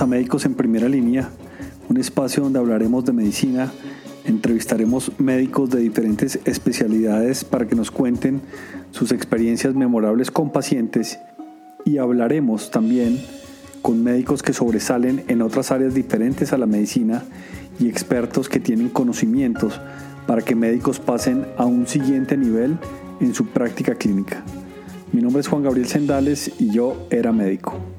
a Médicos en Primera Línea, un espacio donde hablaremos de medicina, entrevistaremos médicos de diferentes especialidades para que nos cuenten sus experiencias memorables con pacientes y hablaremos también con médicos que sobresalen en otras áreas diferentes a la medicina y expertos que tienen conocimientos para que médicos pasen a un siguiente nivel en su práctica clínica. Mi nombre es Juan Gabriel Sendales y yo era médico.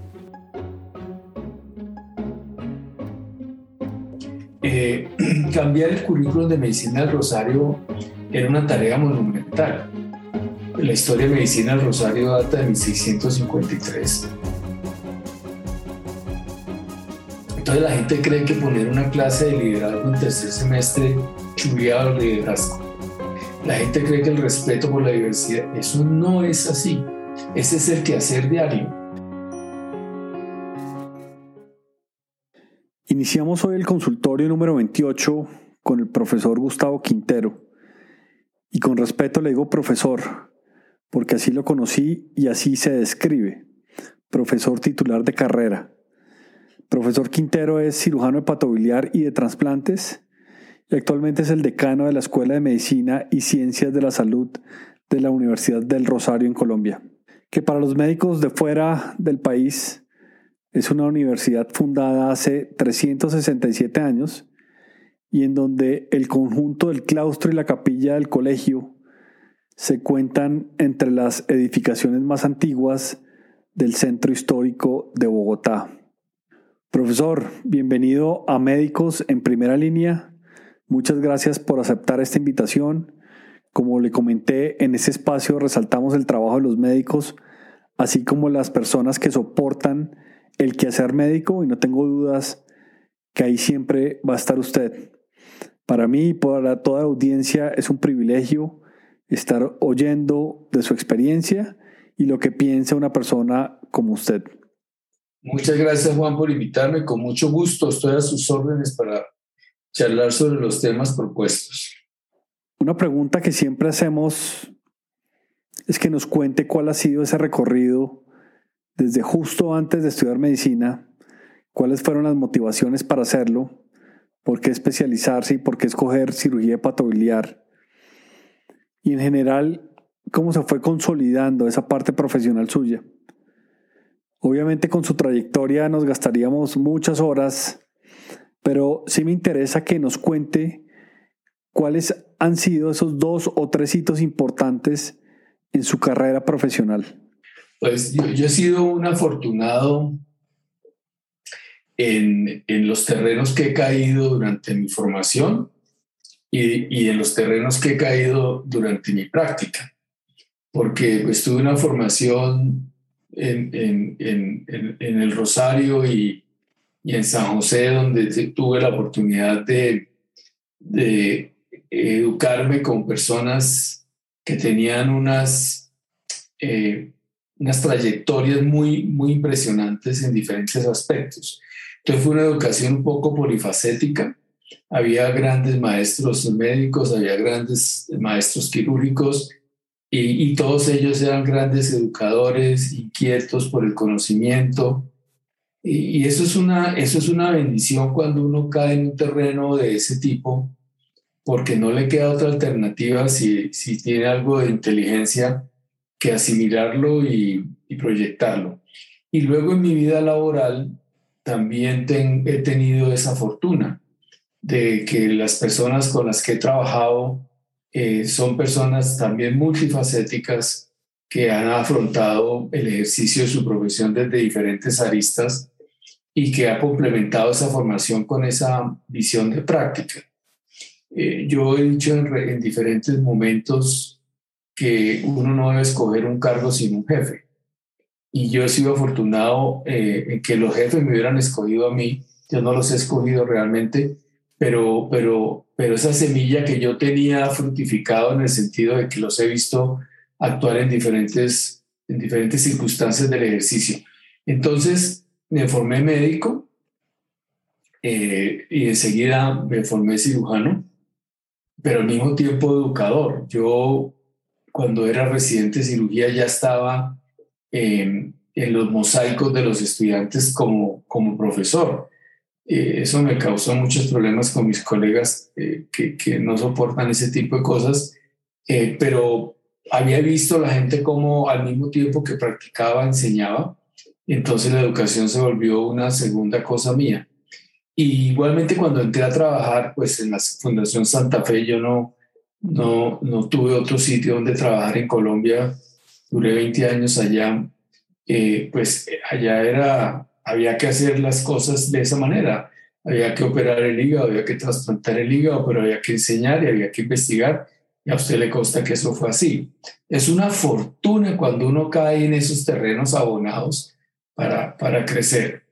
Eh, cambiar el currículum de medicina del Rosario era una tarea monumental. La historia de medicina del Rosario data de 1653. Entonces la gente cree que poner una clase de liderazgo en tercer semestre chuleado el liderazgo. La gente cree que el respeto por la diversidad, eso no es así. Ese es el quehacer diario. Iniciamos hoy el consultorio número 28 con el profesor Gustavo Quintero. Y con respeto le digo profesor, porque así lo conocí y así se describe. Profesor titular de carrera. Profesor Quintero es cirujano hepatobiliar y de trasplantes y actualmente es el decano de la Escuela de Medicina y Ciencias de la Salud de la Universidad del Rosario en Colombia, que para los médicos de fuera del país es una universidad fundada hace 367 años y en donde el conjunto del claustro y la capilla del colegio se cuentan entre las edificaciones más antiguas del centro histórico de Bogotá. Profesor, bienvenido a Médicos en Primera Línea. Muchas gracias por aceptar esta invitación. Como le comenté, en ese espacio resaltamos el trabajo de los médicos, así como las personas que soportan el quehacer médico y no tengo dudas que ahí siempre va a estar usted. Para mí y para toda la audiencia es un privilegio estar oyendo de su experiencia y lo que piensa una persona como usted. Muchas gracias Juan por invitarme. Con mucho gusto estoy a sus órdenes para charlar sobre los temas propuestos. Una pregunta que siempre hacemos es que nos cuente cuál ha sido ese recorrido desde justo antes de estudiar medicina, cuáles fueron las motivaciones para hacerlo, por qué especializarse y por qué escoger cirugía hepatobiliar. Y en general, cómo se fue consolidando esa parte profesional suya. Obviamente con su trayectoria nos gastaríamos muchas horas pero sí me interesa que nos cuente cuáles han sido esos dos o tres hitos importantes en su carrera profesional. Pues yo, he sido un afortunado en, en, los terrenos que he caído durante mi formación y, y, en los terrenos que he caído durante mi práctica, porque pues, tuve una formación en, en, en el Rosario y, y en San José, donde tuve la oportunidad de, de educarme con personas que tenían unas, eh, unas trayectorias muy, muy impresionantes en diferentes aspectos. Entonces fue una educación un poco polifacética. Había grandes maestros médicos, había grandes maestros quirúrgicos y, y todos ellos eran grandes educadores, inquietos por el conocimiento, y, eso, es una, eso es una bendición cuando uno cae en un terreno de ese tipo, porque no le queda otra alternativa si, si tiene algo de inteligencia que asimilarlo y, proyectarlo. Y luego en mi vida laboral también he tenido esa fortuna de que las personas con las que he trabajado eh, son personas también multifacéticas que han afrontado el ejercicio de su profesión desde diferentes aristas y que ha complementado esa formación con esa visión de práctica. Eh, yo he dicho en, diferentes momentos que uno no debe escoger un cargo sin un jefe. Y yo he sido afortunado eh, en que los jefes me hubieran escogido a mí. Yo no los he escogido realmente, pero, pero, pero esa semilla que yo tenía frutificado en el sentido de que los he visto actuar en diferentes, en diferentes circunstancias del ejercicio. Entonces, me formé médico eh, y enseguida me formé cirujano, pero al mismo tiempo educador. Yo cuando era residente de cirugía ya estaba em, en los mosaicos de los estudiantes como, como profesor. Eh, eso me causó muchos problemas con mis colegas eh, que, que, no soportan ese tipo de cosas, eh, pero había visto la gente como al mismo tiempo que practicaba, enseñaba, entonces la educación se volvió una segunda cosa mía. Y igualmente cuando entré a trabajar, pues en la Fundación Santa Fe yo no, no, no tuve otro sitio donde trabajar en Colombia, duré 20 años allá, pues allá era había que hacer las cosas de esa manera. Había que operar el hígado, había que trasplantar el hígado, pero había que enseñar y había que investigar. Y a usted le consta que eso fue así. Es una fortuna cuando uno cae en esos terrenos abonados para, para crecer.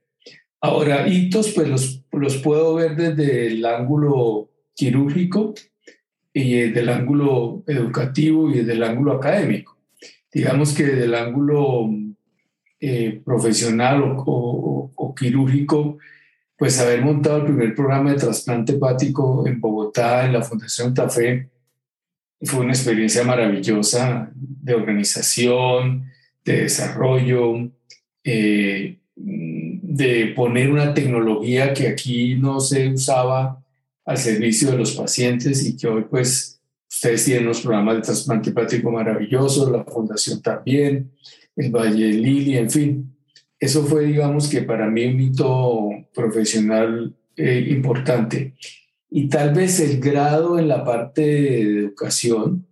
Ahora, hitos, pues los, los puedo ver desde el ángulo quirúrgico y desde el ángulo educativo y desde el ángulo académico. Digamos que desde el ángulo eh, profesional o, quirúrgico, pues haber montado el primer programa de trasplante hepático en Bogotá, en la Fundación Tafé, fue una experiencia maravillosa de organización, de desarrollo, eh, de poner una tecnología que aquí no se usaba al servicio de los pacientes y que hoy pues ustedes tienen unos programas de trasplante hepático maravillosos, la fundación también, el Valle Lili, en fin. Eso fue, digamos, que para mí un hito profesional eh, importante. Y tal vez el grado en la parte de educación,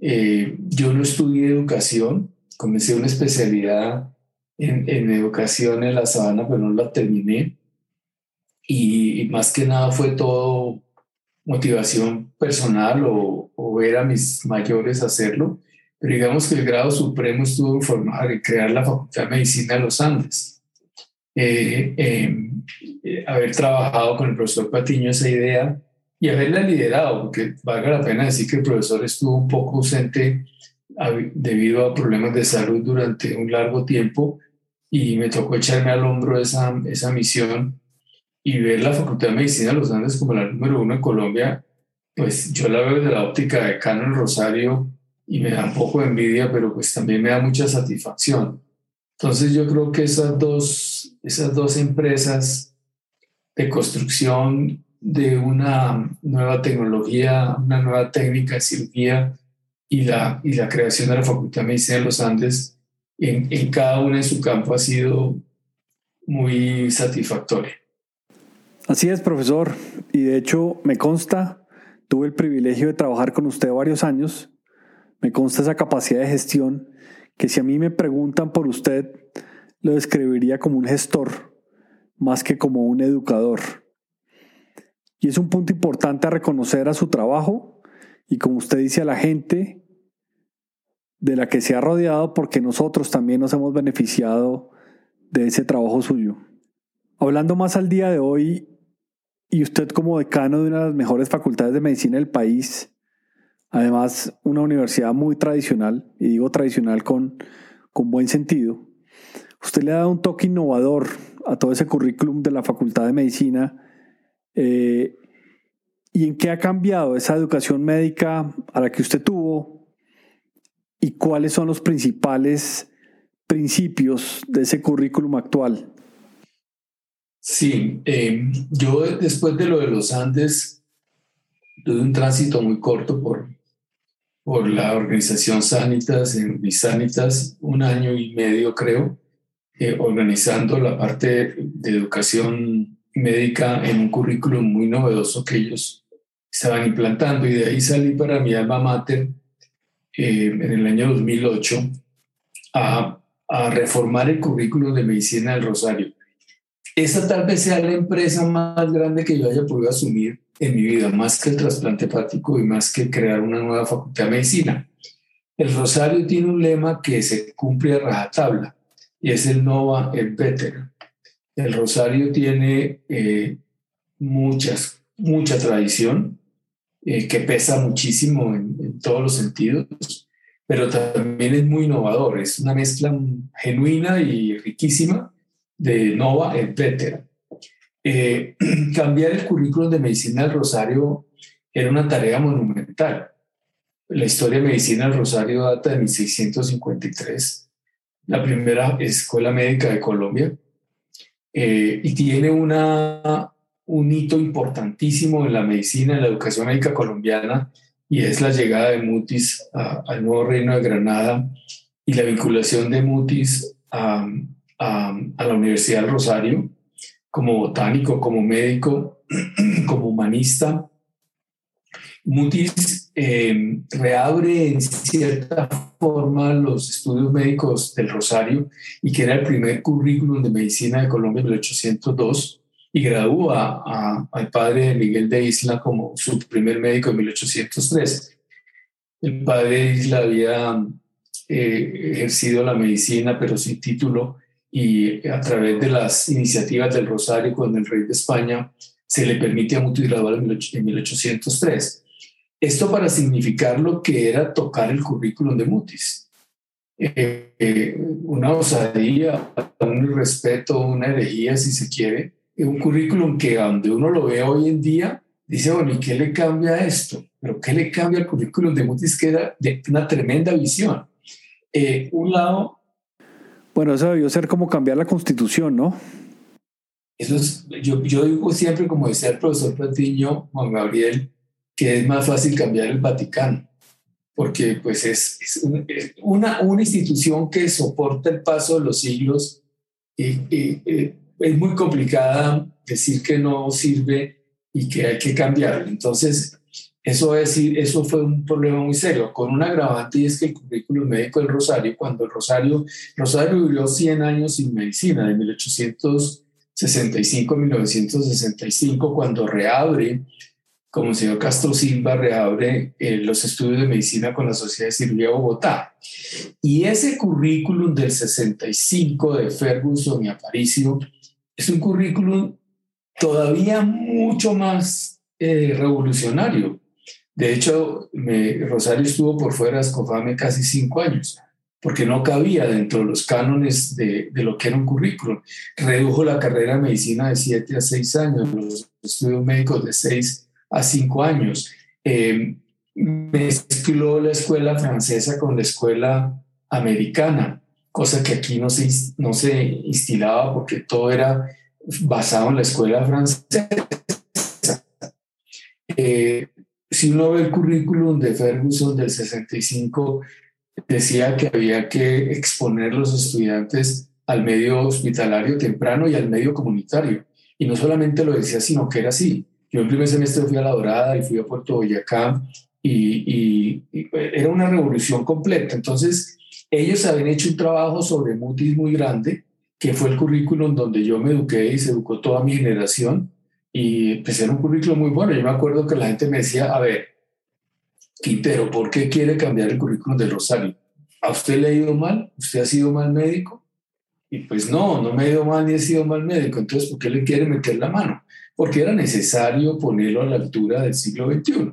eh, yo no estudié educación, comencé una especialidad en, en, educación en la sabana, pero no la terminé. Y, más que nada fue todo motivación personal o, o ver a mis mayores hacerlo pero digamos que el grado supremo estuvo en formar y crear la Facultad de Medicina de los Andes. Eh, em, eh, haber trabajado con el profesor Patiño esa idea y haberla liderado, porque valga la pena decir que el profesor estuvo un poco ausente debido a problemas de salud durante un largo tiempo y me tocó echarme al hombro esa, esa misión y ver la Facultad de Medicina de los Andes como la número uno en Colombia, pues yo la veo desde la óptica de Cano Rosario y me da un poco de envidia, pero pues también me da mucha satisfacción. Entonces yo creo que esas dos, esas dos empresas de construcción de una nueva tecnología, una nueva técnica de cirugía y la, y la creación de la Facultad de Medicina de los Andes, en, en cada una en su campo ha sido muy satisfactoria. Así es, profesor. Y de hecho, me consta, tuve el privilegio de trabajar con usted varios años me consta esa capacidad de gestión que si a mí me preguntan por usted, lo describiría como un gestor, más que como un educador. Y es un punto importante a reconocer a su trabajo y como usted dice a la gente de la que se ha rodeado porque nosotros también nos hemos beneficiado de ese trabajo suyo. Hablando más al día de hoy, y usted como decano de una de las mejores facultades de medicina del país, Además, una universidad muy tradicional, y digo tradicional con, con buen sentido. Usted le ha dado un toque innovador a todo ese currículum de la Facultad de Medicina. Eh, ¿Y en qué ha cambiado esa educación médica a la que usted tuvo? ¿Y cuáles son los principales principios de ese currículum actual? Sí, eh, yo después de lo de los Andes tuve un tránsito muy corto por por la organización Sanitas en Bisanitas, un año y medio creo, eh, organizando la parte de educación médica en un currículum muy novedoso que ellos estaban implantando y de ahí salí para mi alma mater eh, en el año 2008 a, a reformar el currículum de medicina del Rosario. Esa tal vez sea la empresa más grande que yo haya podido asumir en mi vida, más que el trasplante hepático y más que crear una nueva facultad de medicina. El Rosario tiene un lema que se cumple a rajatabla y es el Nova et Better. El Rosario tiene eh, muchas, mucha tradición eh, que pesa muchísimo en, en, todos los sentidos, pero también es muy innovador. Es una mezcla genuina y riquísima de Nova et Better. Eh, cambiar el currículum de medicina del Rosario era una tarea monumental. La historia de medicina del Rosario data de 1653 la primera escuela médica de Colombia, eh, y tiene una, un hito importantísimo en la medicina, en la educación médica colombiana, y es la llegada de Mutis al nuevo reino de Granada y la vinculación de Mutis a, a, la Universidad del Rosario como botánico, como médico, como humanista. Mutis eh, reabre en cierta forma los estudios médicos del Rosario y que era el primer currículum de medicina de Colombia en 1802 y gradúa al padre Miguel de Isla como su primer médico en 1803. El padre de Isla había eh, ejercido la medicina, pero sin título, y a través de las iniciativas del Rosario con el rey de España, se le permite a Mutis graduar en 1803. Esto para significar lo que era tocar el currículum de Mutis. Eh, eh, una osadía, un respeto, una herejía, si se quiere, un currículum que donde uno lo ve hoy en día, dice, bueno, ¿y qué le cambia a esto? Pero ¿qué le cambia al currículum de Mutis que era de una tremenda visión? Eh, un lado... Bueno, eso debió ser como cambiar la constitución, ¿no? Eso es, yo, yo digo siempre, como decía el profesor Platiño, Juan Gabriel, que es más fácil cambiar el Vaticano, porque pues es, es una, una institución que soporta el paso de los siglos y, y, es muy complicada decir que no sirve y que hay que cambiarlo. Entonces, eso, es, eso fue un problema muy serio, con un agravante y es que el currículum médico del Rosario, cuando el Rosario, vivió 100 años sin medicina, de 1865 a 1965, cuando reabre, como el señor Castro Silva reabre eh, los estudios de medicina con la Sociedad de Cirugía Bogotá. Y ese currículum del 65 de Ferguson y Aparicio es un currículum todavía mucho más eh, revolucionario. De hecho, Rosario estuvo por fuera de Escofame casi cinco años, porque no cabía dentro de los cánones de, lo que era un currículum. Redujo la carrera de medicina de siete a seis años, los estudios médicos de seis a cinco años. Eh, mezcló la escuela francesa con la escuela americana cosa que aquí no se, no se instilaba porque todo era basado en la escuela francesa. Eh, si uno ve el currículum de Ferguson del 65, decía que había que exponer los estudiantes al medio hospitalario temprano y al medio comunitario. Y no solamente lo decía, sino que era así. Yo en primer semestre fui a La Dorada y fui a Puerto Boyacá y, y era una revolución completa. Entonces, ellos habían hecho un trabajo sobre mutis muy grande, que fue el currículum donde yo me eduqué y se educó toda mi generación. Y pues era un currículum muy bueno. Yo me acuerdo que la gente me decía, a ver, Quintero, ¿por qué quiere cambiar el currículum de Rosario? ¿A usted le ha ido mal? ¿Usted ha sido mal médico? Y pues no, no me ha ido mal ni he sido mal médico. Entonces, ¿por qué le quiere meter la mano? Porque era necesario ponerlo a la altura del siglo XXI.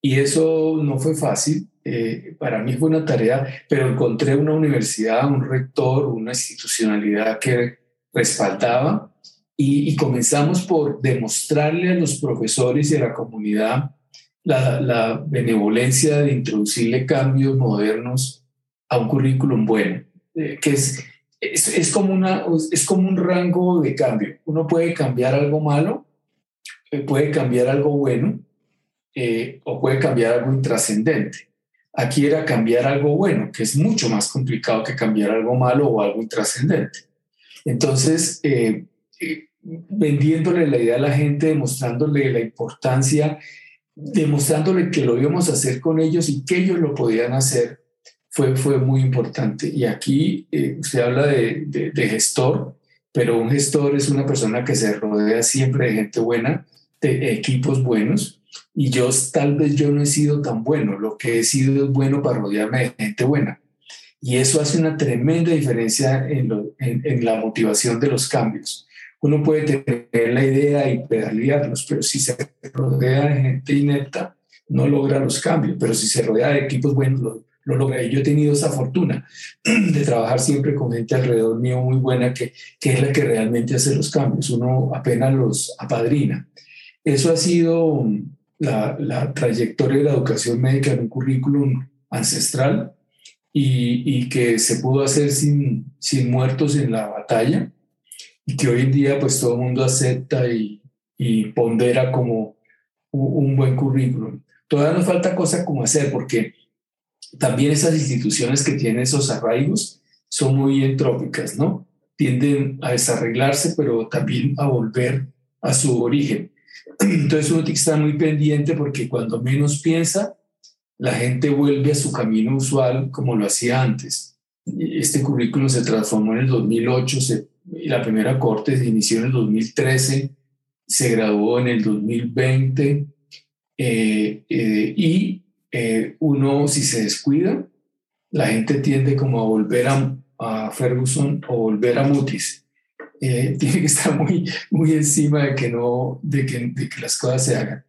Y eso no fue fácil. Eh, para mí fue una tarea, pero encontré una universidad, un rector, una institucionalidad que respaldaba y, comenzamos por demostrarle a los profesores y a la comunidad la, benevolencia de introducirle cambios modernos a un currículum bueno, eh, que es, es, como una, es como un rango de cambio. Uno puede cambiar algo malo, eh, puede cambiar algo bueno o puede cambiar algo intrascendente. Aquí era cambiar algo bueno, que es mucho más complicado que cambiar algo malo o algo intrascendente. Entonces, eh, eh, vendiéndole la idea a la gente, demostrándole la importancia, demostrándole que lo íbamos a hacer con ellos y que ellos lo podían hacer, fue, fue muy importante. Y aquí eh, usted habla de, de gestor, pero un gestor es una persona que se rodea siempre de gente buena, de equipos buenos y yo tal vez yo no he sido tan bueno, lo que he sido es bueno para rodearme de gente buena. Y eso hace una tremenda diferencia en, en, la motivación de los cambios. Uno puede tener la idea y pedalearlos, pero si se rodea de gente inepta, no logra los cambios, pero si se rodea de equipos buenos, lo, lo logra. Y yo he tenido esa fortuna de trabajar siempre con gente alrededor mío muy buena que, que es la que realmente hace los cambios. Uno apenas los apadrina. Eso ha sido la, trayectoria de la educación médica en un currículum ancestral y, que se pudo hacer sin, sin muertos en la batalla y que hoy en día pues todo el mundo acepta y, y pondera como un, buen currículum. Todavía nos falta cosa como hacer porque también esas instituciones que tienen esos arraigos son muy entrópicas, ¿no? Tienden a desarreglarse, pero también a volver a su origen. Entonces uno tiene que estar muy pendiente porque cuando menos piensa, la gente vuelve a su camino usual como lo hacía antes. Este currículum se transformó en el 2008 y la primera corte se inició en el 2013, se graduó en el 2020 eh, eh, y eh, uno si se descuida, la gente tiende como a volver a, a Ferguson o volver a Mutis. tiene que estar muy, muy encima de que, no, de que, de que las cosas se hagan.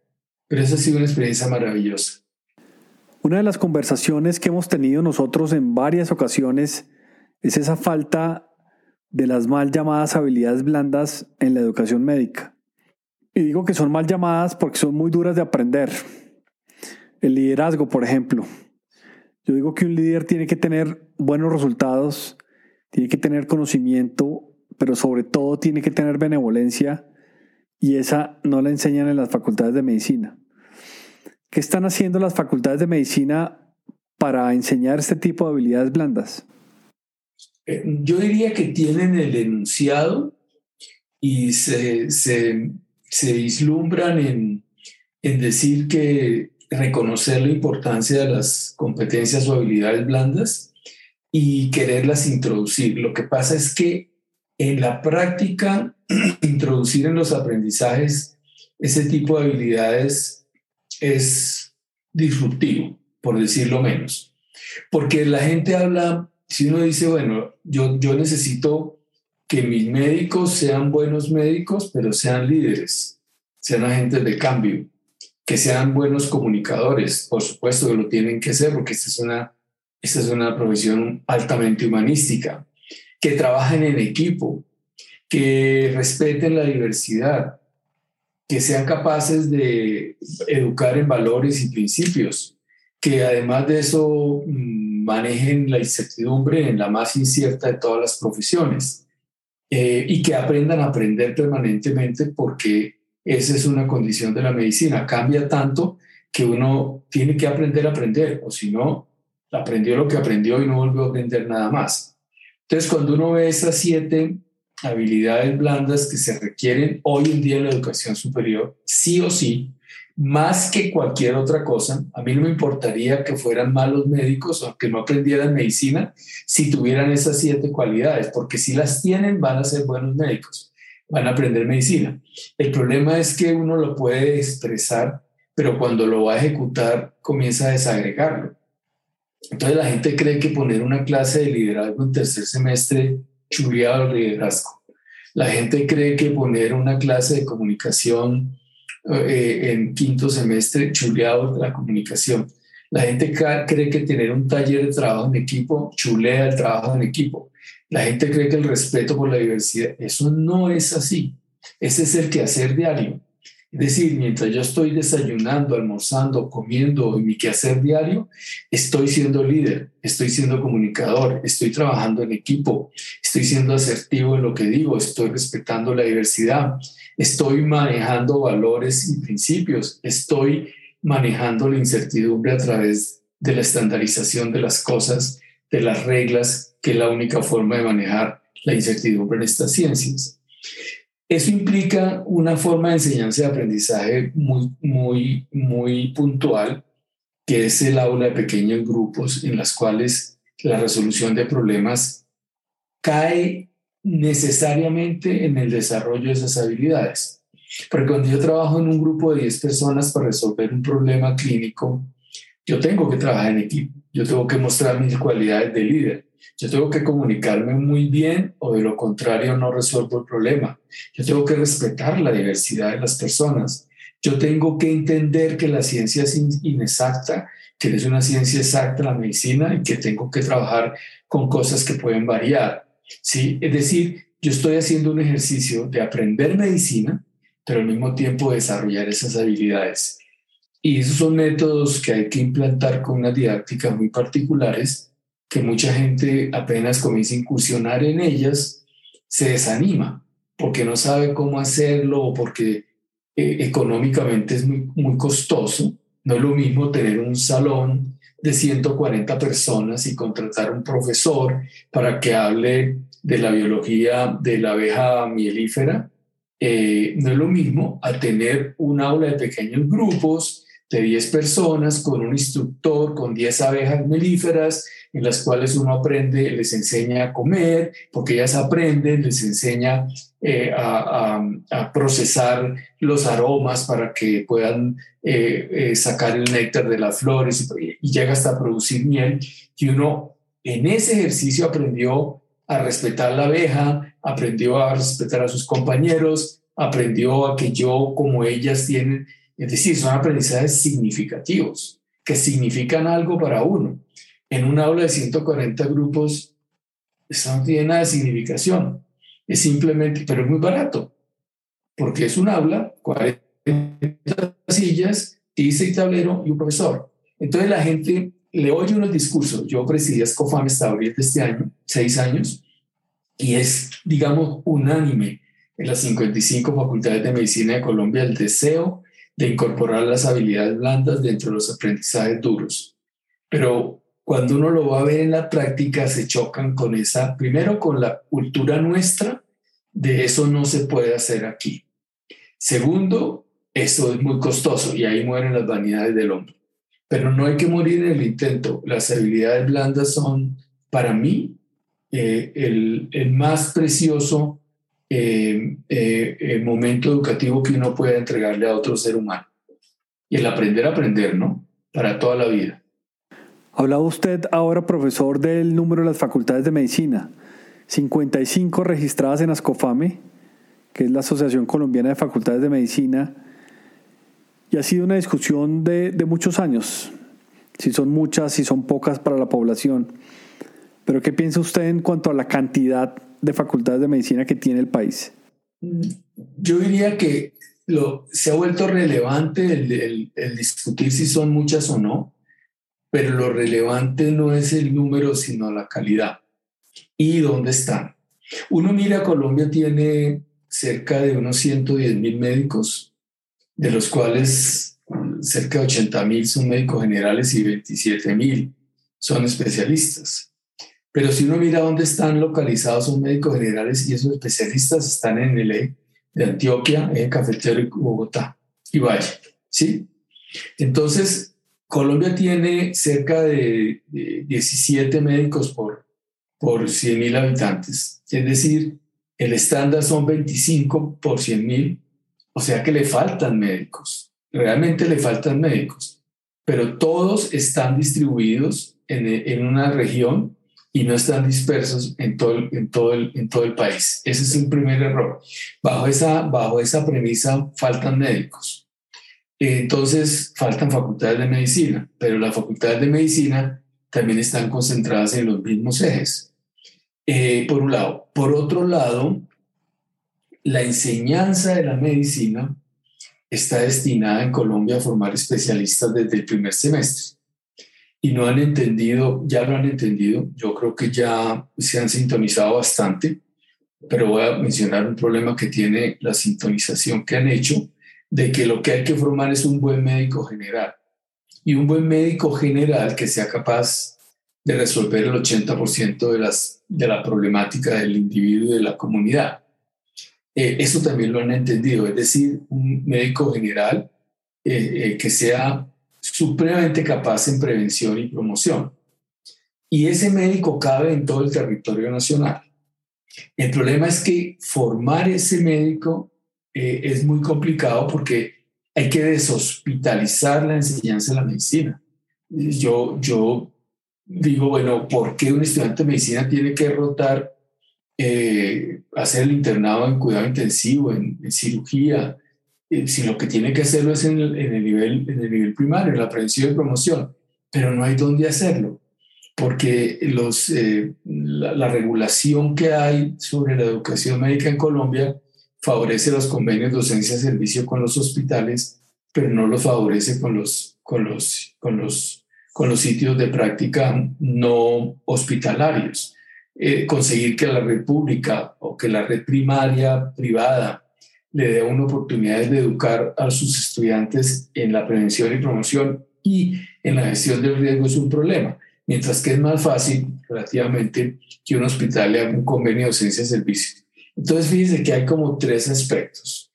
Pero esa ha sido una experiencia maravillosa. Una de las conversaciones que hemos tenido nosotros en varias ocasiones es esa falta de las mal llamadas habilidades blandas en la educación médica. Y digo que son mal llamadas porque son muy duras de aprender. El liderazgo, por ejemplo. Yo digo que un líder tiene que tener buenos resultados, tiene que tener conocimiento, pero sobre todo tiene que tener benevolencia y esa no la enseñan en las facultades de medicina. ¿Qué están haciendo las facultades de medicina para enseñar este tipo de habilidades blandas? Eh, yo diría que tienen el enunciado y se, se, vislumbran en, en decir que reconocer la importancia de las competencias o habilidades blandas y quererlas introducir. Lo que pasa es que en la práctica, introducir en los aprendizajes ese tipo de habilidades es disruptivo, por decirlo menos. Porque la gente habla, si uno dice, bueno, yo, yo necesito que mis médicos sean buenos médicos, pero sean líderes, sean agentes de cambio, que sean buenos comunicadores, por supuesto que lo tienen que ser, porque esta es una, esta es una profesión altamente humanística, que trabajen en equipo, que respeten la diversidad, que sean capaces de educar en valores y principios, que además de eso mm, manejen la incertidumbre en la más incierta de todas las profesiones eh, y que aprendan a aprender permanentemente porque esa es una condición de la medicina. Cambia tanto que uno tiene que aprender a aprender o si no, aprendió lo que aprendió y no volvió a aprender nada más. Entonces, cuando uno ve esas siete habilidades blandas que se requieren hoy en día en la educación superior, sí o sí, más que cualquier otra cosa. A mí no me importaría que fueran malos médicos o que no aprendieran medicina si tuvieran esas siete cualidades, porque si las tienen van a ser buenos médicos, van a aprender medicina. El problema es que uno lo puede expresar, pero cuando lo va a ejecutar comienza a desagregarlo. Entonces la gente cree que poner una clase de liderazgo en tercer semestre chuleado el liderazgo. La gente cree que poner una clase de comunicación eh, en quinto semestre chuleado la comunicación. La gente cree que tener un taller de trabajo en equipo chulea el trabajo en equipo. La gente cree que el respeto por la diversidad, eso no es así. Ese es el quehacer diario. Es decir, mientras yo estoy desayunando, almorzando, comiendo en mi quehacer diario, estoy siendo líder, estoy siendo comunicador, estoy trabajando en equipo, estoy siendo asertivo en lo que digo, estoy respetando la diversidad, estoy manejando valores y principios, estoy manejando la incertidumbre a través de la estandarización de las cosas, de las reglas, que es la única forma de manejar la incertidumbre en estas ciencias. Eso implica una forma de enseñanza y aprendizaje muy, muy, muy puntual, que es el aula de pequeños grupos en las cuales la resolución de problemas cae necesariamente en el desarrollo de esas habilidades. Porque cuando yo trabajo en un grupo de 10 personas para resolver un problema clínico, yo tengo que trabajar en equipo, yo tengo que mostrar mis cualidades de líder, yo tengo que comunicarme muy bien o de lo contrario no resuelvo el problema. Yo tengo que respetar la diversidad de las personas. Yo tengo que entender que la ciencia es inexacta, que es una ciencia exacta la medicina y que tengo que trabajar con cosas que pueden variar. ¿sí? Es decir, yo estoy haciendo un ejercicio de aprender medicina, pero al mismo tiempo desarrollar esas habilidades. Y esos son métodos que hay que implantar con unas didácticas muy particulares que mucha gente apenas comienza a incursionar en ellas, se desanima porque no sabe cómo hacerlo o porque eh, económicamente es muy, muy costoso. No es lo mismo tener un salón de 140 personas y contratar un profesor para que hable de la biología de la abeja mielífera. Eh, no es lo mismo a tener un aula de pequeños grupos de 10 personas con un instructor, con 10 abejas melíferas en las cuales uno aprende, les enseña a comer, porque ellas aprenden, les enseña eh, a, procesar los aromas para que puedan eh, eh, sacar el néctar de las flores y, y, llega hasta producir miel. Y uno en ese ejercicio aprendió a respetar la abeja, aprendió a respetar a sus compañeros, aprendió a que yo como ellas tienen, es decir, son aprendizajes significativos, que significan algo para uno en un aula de 140 grupos, eso no tiene nada de significación. Es simplemente, pero es muy barato, porque es un aula, 40 sillas, tiza y tablero y un profesor. Entonces la gente le oye unos discursos. Yo presidí Escofam hasta abril este año, seis años, y es, digamos, unánime en las 55 facultades de medicina de Colombia el deseo de incorporar las habilidades blandas dentro de los aprendizajes duros. Pero cuando uno lo va a ver en la práctica, se chocan con esa, primero con la cultura nuestra, de eso no se puede hacer aquí. Segundo, eso es muy costoso y ahí mueren las vanidades del hombre. Pero no hay que morir en el intento. Las habilidades blandas son, para mí, eh, el, más precioso eh, eh, momento educativo que uno puede entregarle a otro ser humano. Y el aprender a aprender, ¿no? Para toda la vida. Hablaba usted ahora, profesor, del número de las facultades de medicina. 55 registradas en ASCOFAME, que es la Asociación Colombiana de Facultades de Medicina, y ha sido una discusión de, muchos años, si son muchas, si son pocas para la población. Pero ¿qué piensa usted en cuanto a la cantidad de facultades de medicina que tiene el país? Yo diría que lo, se ha vuelto relevante el, el discutir si son muchas o no pero lo relevante no es el número, sino la calidad. ¿Y dónde están? Uno mira, Colombia tiene cerca de unos 110 mil médicos, de los cuales cerca de 80 mil son médicos generales y 27 mil son especialistas. Pero si uno mira dónde están localizados son médicos generales y esos especialistas están en el E de Antioquia, E Cafetero y Bogotá y Valle. ¿sí? Entonces, Colombia tiene cerca de, 17 médicos por, por 100.000 habitantes. Es decir, el estándar son 25 por 100.000, o sea que le faltan médicos. Realmente le faltan médicos, pero todos están distribuidos en, en una región y no están dispersos en todo, el, en, todo el, en todo el país. Ese es el primer error. Bajo esa, bajo esa premisa faltan médicos. Entonces, faltan facultades de medicina, pero las facultades de medicina también están concentradas en los mismos ejes. Eh, por un lado. Por otro lado, la enseñanza de la medicina está destinada en Colombia a formar especialistas desde el primer semestre. Y no han entendido, ya lo han entendido, yo creo que ya se han sintonizado bastante, pero voy a mencionar un problema que tiene la sintonización que han hecho de que lo que hay que formar es un buen médico general y un buen médico general que sea capaz de resolver el 80% de, las, de la problemática del individuo y de la comunidad. Eh, eso también lo han entendido, es decir, un médico general eh, eh, que sea supremamente capaz en prevención y promoción. Y ese médico cabe en todo el territorio nacional. El problema es que formar ese médico eh, es muy complicado porque hay que deshospitalizar la enseñanza de la medicina. Yo, yo digo, bueno, ¿por qué un estudiante de medicina tiene que rotar, eh, hacer el internado en cuidado intensivo, en, cirugía, eh, si lo que tiene que hacerlo es en el, en el, nivel, en el nivel primario, en la prevención y promoción? Pero no hay dónde hacerlo, porque los, la, la regulación que hay sobre la educación médica en Colombia favorece los convenios docencia-servicio con los hospitales, pero no los favorece con los, con los, con los, con los sitios de práctica no hospitalarios. Eh, conseguir que la red pública o que la red primaria privada le dé una oportunidad de educar a sus estudiantes en la prevención y promoción y en la gestión del riesgo es un problema, mientras que es más fácil relativamente que un hospital le haga un convenio de docencia de servicio. Entonces, fíjense que hay como tres aspectos.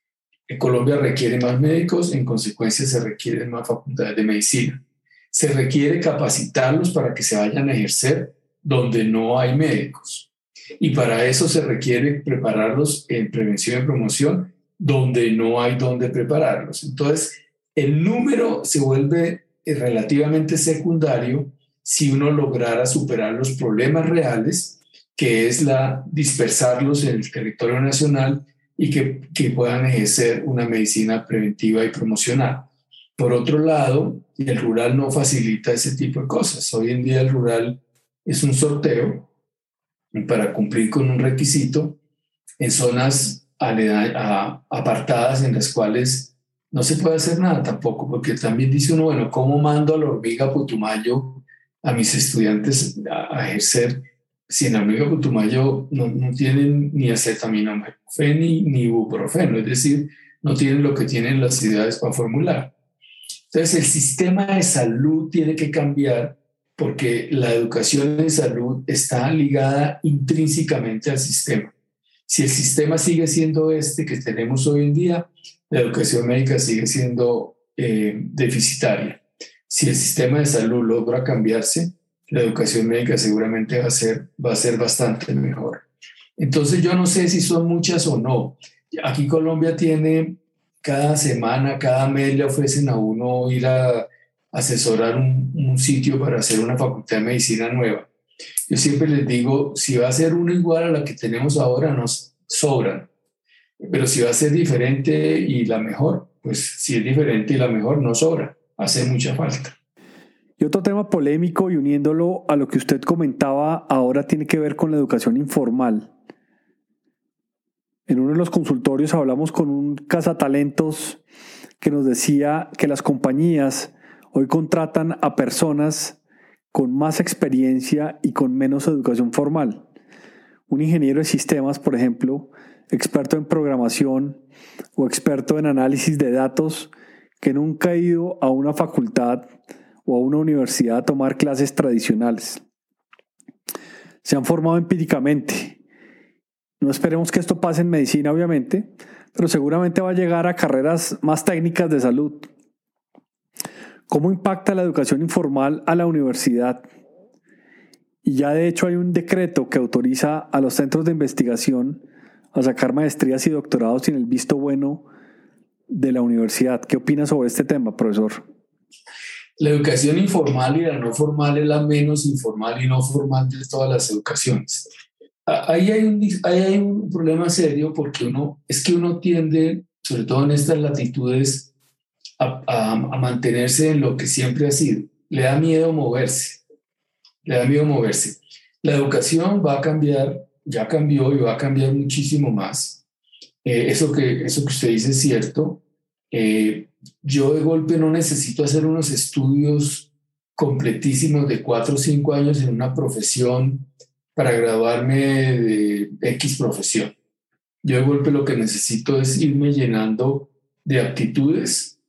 Colombia requiere más médicos, en consecuencia se requieren más facultades de medicina. Se requiere capacitarlos para que se vayan a ejercer donde no hay médicos. Y para eso se requiere prepararlos en prevención y promoción donde no hay donde prepararlos. Entonces, el número se vuelve relativamente secundario si uno lograra superar los problemas reales que es la dispersarlos en el territorio nacional y que, que puedan ejercer una medicina preventiva y promocional. Por otro lado, el rural no facilita ese tipo de cosas. Hoy en día el rural es un sorteo para cumplir con un requisito en zonas apartadas en las cuales no se puede hacer nada tampoco, porque también dice uno, bueno, ¿cómo mando a la hormiga Putumayo a mis estudiantes a ejercer si en amigo Putumayo no, no tienen ni acetaminofén ni, ni ibuprofeno, es decir, no tienen lo que tienen las ciudades para formular. Entonces, el sistema de salud tiene que cambiar porque la educación en salud está ligada intrínsecamente al sistema. Si el sistema sigue siendo este que tenemos hoy en día, la educación médica sigue siendo eh, deficitaria. Si el sistema de salud logra cambiarse, la educación médica seguramente va a ser, va a ser bastante mejor. Entonces yo no sé si son muchas o no. Aquí Colombia tiene cada semana, cada mes le ofrecen a uno ir a asesorar un, sitio para hacer una facultad de medicina nueva. Yo siempre les digo, si va a ser uno igual a la que tenemos ahora, nos sobran. Pero si va a ser diferente y la mejor, pues si es diferente y la mejor, no sobra. Hace mucha falta. Y otro tema polémico y uniéndolo a lo que usted comentaba ahora tiene que ver con la educación informal. En uno de los consultorios hablamos con un cazatalentos que nos decía que las compañías hoy contratan a personas con más experiencia y con menos educación formal. Un ingeniero de sistemas, por ejemplo, experto en programación o experto en análisis de datos que nunca ha ido a una facultad o a una universidad a tomar clases tradicionales. Se han formado empíricamente. No esperemos que esto pase en medicina, obviamente, pero seguramente va a llegar a carreras más técnicas de salud. ¿Cómo impacta la educación informal a la universidad? Y ya de hecho hay un decreto que autoriza a los centros de investigación a sacar maestrías y doctorados sin el visto bueno de la universidad. ¿Qué opina sobre este tema, profesor? La educación informal y la no formal es la menos informal y no formal de todas las educaciones. Ahí hay un, hay un problema serio porque uno, es que uno tiende, sobre todo en estas latitudes, a mantenerse en lo que siempre ha sido. Le da miedo moverse. Le da miedo moverse. La educación va a cambiar, ya cambió y va a cambiar muchísimo más. Eh, eso, que, eso que usted dice es cierto. Eh, yo de golpe no necesito hacer unos estudios completísimos de cuatro o cinco años en una profesión para graduarme de X profesión. Yo de golpe lo que necesito es irme llenando de aptitudes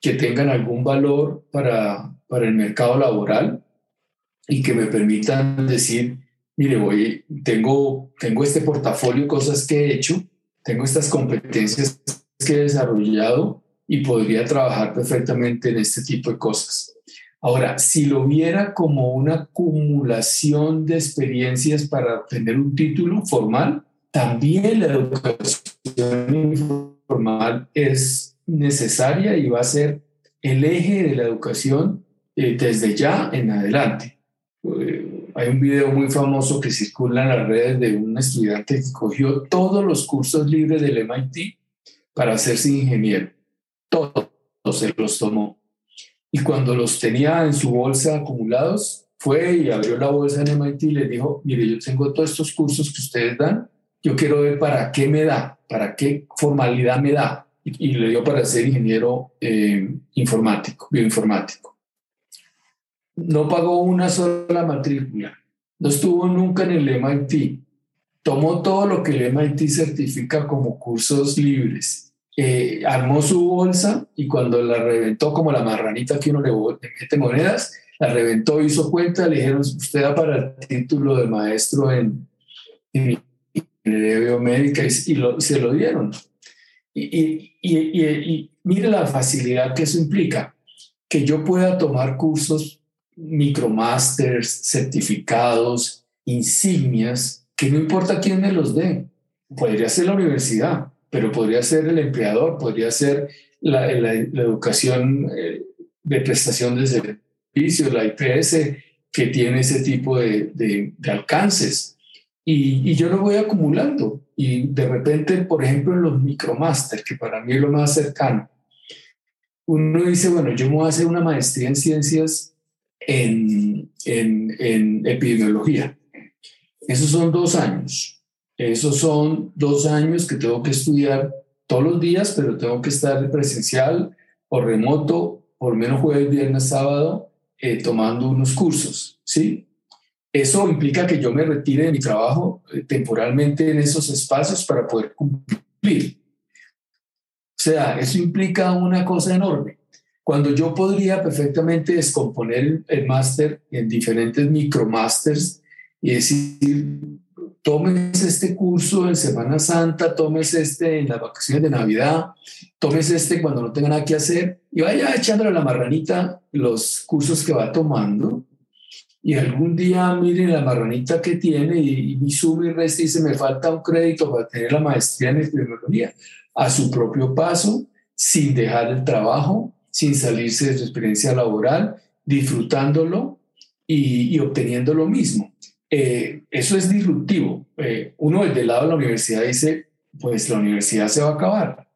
que tengan algún valor para, para el mercado laboral y que me permitan decir, mire, voy, tengo, tengo este portafolio cosas que he hecho, tengo estas competencias que he desarrollado y podría trabajar perfectamente en este tipo de cosas. Ahora, si lo viera como una acumulación de experiencias para obtener un título formal, también la educación informal es necesaria y va a ser el eje de la educación eh, desde ya en adelante. Eh, hay un video muy famoso que circula en las redes de un estudiante que cogió todos los cursos libres del MIT para hacerse ingeniero todos se los tomó. Y cuando los tenía en su bolsa acumulados, fue y abrió la bolsa en MIT y le dijo, mire, yo tengo todos estos cursos que ustedes dan, yo quiero ver para qué me da, para qué formalidad me da. Y, le dio para ser ingeniero eh, informático, bioinformático. no pagó una sola matrícula, no estuvo nunca en el MIT, tomó todo lo que el MIT certifica como cursos libres, eh, armó su bolsa y cuando la reventó como la marranita que uno le mete monedas, la reventó, hizo cuenta, le dijeron, usted da para el título de maestro en, en biomédica y, lo, se lo dieron. Y, y, y, mire la facilidad que eso implica, que yo pueda tomar cursos, micromasters, certificados, insignias, que no importa quién me los dé. Podría ser la universidad, pero podría ser el empleador, podría ser la, educación eh, de prestación de servicios, la IPS, que tiene ese tipo de, de, alcances. Y, yo lo voy acumulando. Y de repente, por ejemplo, en los micromaster, que para mí es lo más cercano, uno dice, bueno, yo me voy a hacer una maestría en ciencias en, en, en epidemiología. Esos son dos años. Esos son dos años que tengo que estudiar todos los días, pero tengo que estar presencial o remoto, por menos jueves, viernes, sábado, eh, tomando unos cursos, ¿sí? Eso implica que yo me retire de mi trabajo eh, temporalmente en esos espacios para poder cumplir. O sea, eso implica una cosa enorme. Cuando yo podría perfectamente descomponer el máster en diferentes micromasters y decir, tomes este curso en Semana Santa, tomes este en las vacaciones de Navidad, tomes este cuando no tenga nada que hacer y vaya echándole la marranita los cursos que va tomando. Y algún día miren la marranita que tiene y, y sube y resta y dice, me falta un crédito para tener la maestría en epidemiología. A su propio paso, sin dejar el trabajo, sin salirse de su experiencia laboral, disfrutándolo y, y obteniendo lo mismo. Eh, eso es disruptivo. Eh, uno desde el lado de la universidad dice, pues la universidad se va a acabar.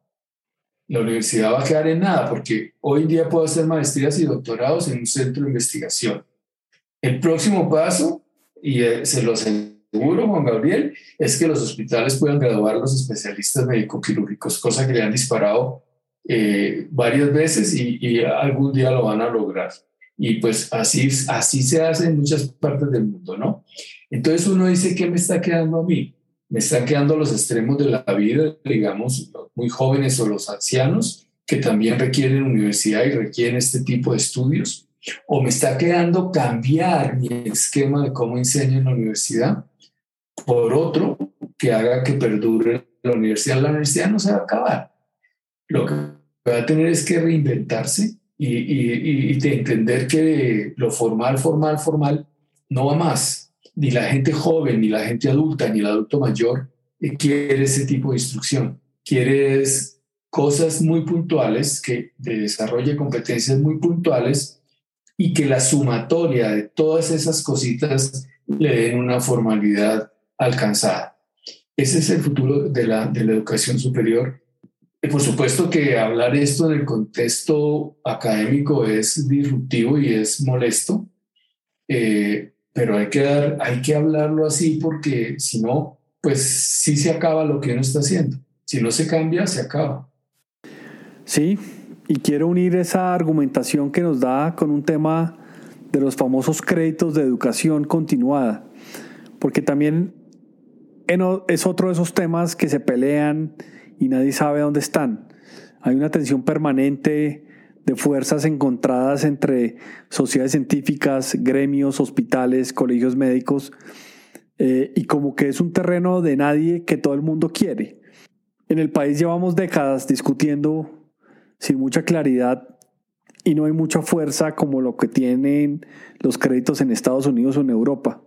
La universidad va a quedar en nada porque hoy en día puedo hacer maestrías y doctorados en un centro de investigación. El próximo paso, y eh, se lo aseguro, Juan Gabriel, es que los hospitales puedan graduar a los especialistas médico-quirúrgicos, cosa que le han disparado varias veces y, y algún día lo van a lograr. Y pues así, así se hace en muchas partes del mundo, ¿no? Entonces uno dice, ¿qué me está quedando a mí? Me están quedando los extremos de la vida, digamos, los muy jóvenes o los ancianos, que también requieren universidad y requieren este tipo de estudios. O me está quedando cambiar mi esquema de cómo enseño en la universidad por otro que haga que perdure la universidad. La universidad no se va a acabar. Lo que va a tener es que reinventarse y, de entender que lo formal, formal, formal no va más. Ni la gente joven, ni la gente adulta, ni el adulto mayor eh, quiere ese tipo de instrucción. Quiere cosas muy puntuales, que desarrolle competencias muy puntuales y que la sumatoria de todas esas cositas le den una formalidad alcanzada. Ese es el futuro de la educación superior por supuesto que hablar esto en el contexto académico es disruptivo y es molesto, eh, pero hay que, dar, hay que hablarlo así porque si no, pues sí se acaba lo que uno está haciendo. Si no se cambia, se acaba. Sí, y quiero unir esa argumentación que nos da con un tema de los famosos créditos de educación continuada, porque también es otro de esos temas que se pelean y nadie sabe dónde están. Hay una tensión permanente de fuerzas encontradas entre sociedades científicas, gremios, hospitales, colegios médicos, eh, y como que es un terreno de nadie que todo el mundo quiere. En el país llevamos décadas discutiendo sin mucha claridad y no hay mucha fuerza como lo que tienen los créditos en Estados Unidos o en Europa.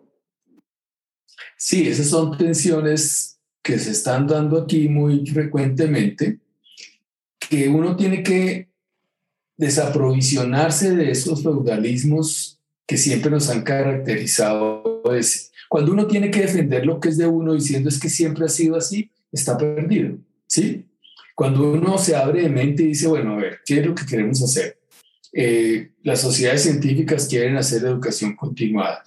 Sí, esas son tensiones que se están dando aquí muy frecuentemente, que uno tiene que desaprovisionarse de esos feudalismos que siempre nos han caracterizado. Cuando uno tiene que defender lo que es de uno diciendo es que siempre ha sido así, está perdido. ¿sí? Cuando uno se abre de mente y dice, bueno, a ver, ¿qué es lo que queremos hacer? Eh, las sociedades científicas quieren hacer educación continuada.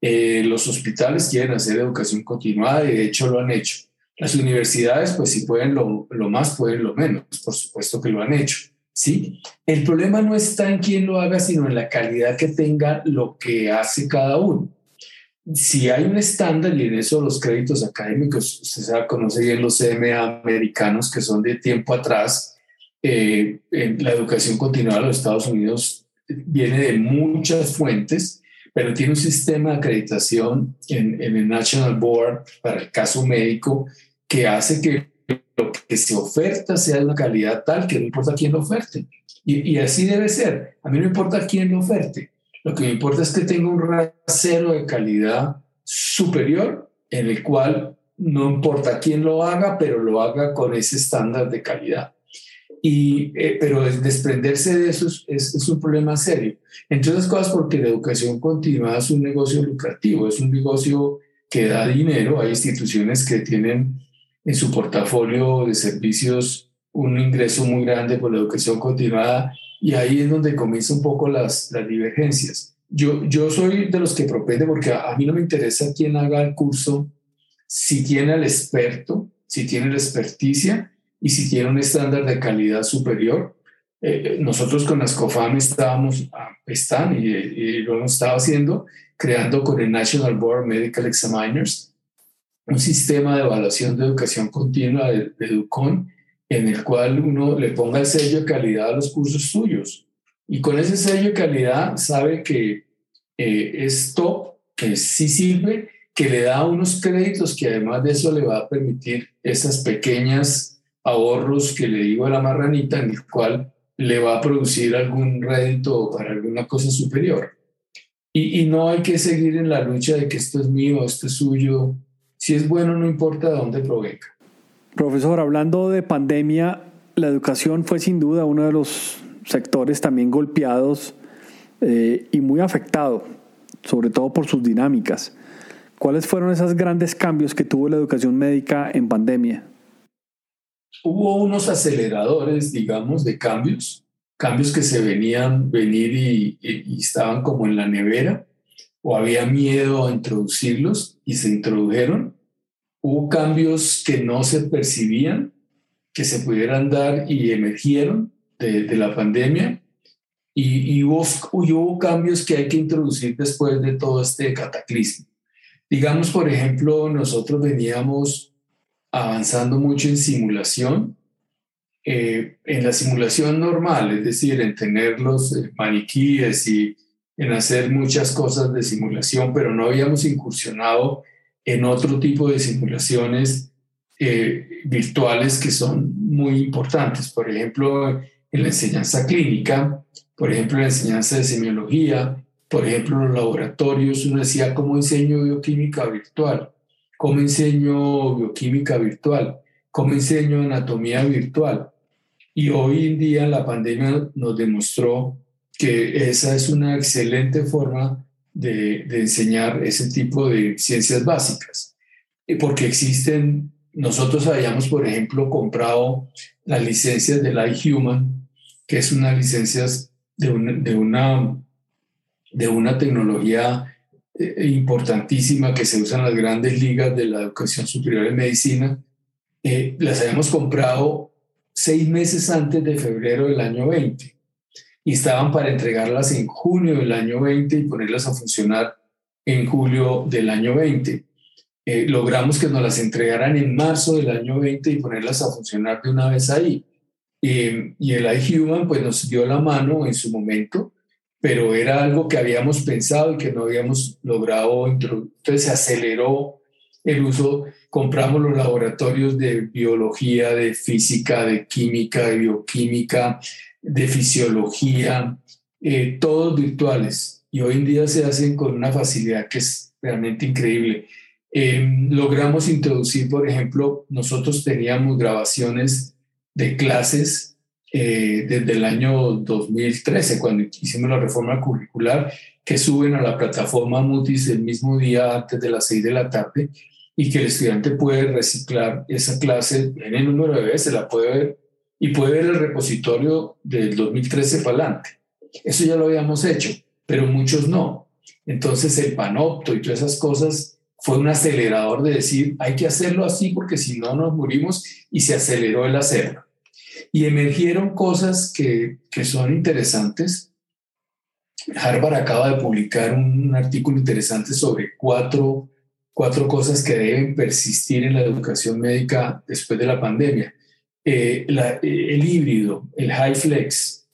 Eh, los hospitales quieren hacer educación continuada y de hecho lo han hecho. Las universidades, pues si pueden lo, lo, más, pueden lo menos, por supuesto que lo han hecho. ¿sí? El problema no está en quién lo haga, sino en la calidad que tenga lo que hace cada uno. Si hay un estándar, y en eso los créditos académicos, usted sabe, conoce bien los CMA americanos que son de tiempo atrás, eh, en la educación continuada de los Estados Unidos viene de muchas fuentes, pero tiene un sistema de acreditación en, en el National Board para el caso médico que hace que lo que se oferta sea de una calidad tal que no importa quién lo oferte. Y, y, así debe ser. A mí no importa quién lo oferte. Lo que me importa es que tenga un rasero de calidad superior en el cual no importa quién lo haga, pero lo haga con ese estándar de calidad. Y, eh, pero desprenderse de eso es, un problema serio. Entre otras cosas porque la educación continuada es un negocio lucrativo, es un negocio que da dinero. Hay instituciones que tienen en su portafolio de servicios un ingreso muy grande por la educación continuada y ahí es donde comienzan un poco las, divergencias. Yo, soy de los que propende porque a, mí no me interesa quién haga el curso, si tiene al experto, si tiene la experticia y si tiene un estándar de calidad superior. Eh, nosotros con las COFAM estábamos, ah, están y, y, lo hemos estado haciendo, creando con el National Board of Medical Examiners un sistema de evaluación de educación continua de, de Educon en el cual uno le ponga el sello de calidad a los cursos suyos. Y con ese sello de calidad sabe que eh, es top, que sí sirve, que le da unos créditos que además de eso le va a permitir esas pequeñas ahorros que le digo a la marranita, en el cual le va a producir algún rédito para alguna cosa superior. Y, y no hay que seguir en la lucha de que esto es mío, esto es suyo, si es bueno, no importa de dónde provenga. Profesor, hablando de pandemia, la educación fue sin duda uno de los sectores también golpeados eh, y muy afectado, sobre todo por sus dinámicas. ¿Cuáles fueron esos grandes cambios que tuvo la educación médica en pandemia? Hubo unos aceleradores, digamos, de cambios, cambios que se venían venir y, y estaban como en la nevera, o había miedo a introducirlos y se introdujeron. Hubo cambios que no se percibían, que se pudieran dar y emergieron de, de la pandemia. Y, y, hubo, y, hubo, cambios que hay que introducir después de todo este cataclismo. Digamos, por ejemplo, nosotros veníamos avanzando mucho en simulación, eh, en la simulación normal, es decir, en tener los eh, maniquíes y en hacer muchas cosas de simulación, pero no habíamos incursionado en otro tipo de simulaciones eh, virtuales que son muy importantes. Por ejemplo, en la enseñanza clínica, por ejemplo, en la enseñanza de semiología, por ejemplo, en los laboratorios, uno decía, ¿cómo enseño bioquímica virtual? ¿Cómo enseño bioquímica virtual? ¿Cómo enseño anatomía virtual? Y hoy en día la pandemia nos demostró que esa es una excelente forma de, enseñar ese tipo de ciencias básicas, porque existen, nosotros habíamos, por ejemplo, comprado las licencias del iHuman, que es una licencia de una, de una, tecnología importantísima que se usa en las grandes ligas de la educación superior en medicina, eh, las habíamos comprado seis meses antes de febrero del año 20 y estaban para entregarlas en junio del año 20 y ponerlas a funcionar en julio del año 20. Eh, logramos que nos las entregaran en marzo del año 20 y ponerlas a funcionar de una vez ahí. Eh, y el iHuman pues nos dio la mano en su momento, pero era algo que habíamos pensado y que no habíamos logrado. Entonces se aceleró el uso, compramos los laboratorios de biología, de física, de química, de bioquímica, de fisiología, eh, todos virtuales. Y hoy en día se hacen con una facilidad que es realmente increíble. Em, logramos introducir, por ejemplo, nosotros teníamos grabaciones de clases eh, desde el año 2013, cuando hicimos la reforma curricular, que suben a la plataforma Mutis el mismo día antes de las seis de la tarde y que el estudiante puede reciclar esa clase en el número de veces, la puede ver y puede ver el repositorio del 2013 para adelante. Eso ya lo habíamos hecho, pero muchos no. Entonces el panopto y todas esas cosas fue un acelerador de decir, hay que hacerlo así porque si no nos morimos y se aceleró el hacerlo. Y emergieron cosas que, que son interesantes. Harvard acaba de publicar un artículo interesante sobre cuatro, cuatro cosas que deben persistir en la educación médica después de la pandemia. Eh, el híbrido, el high flex,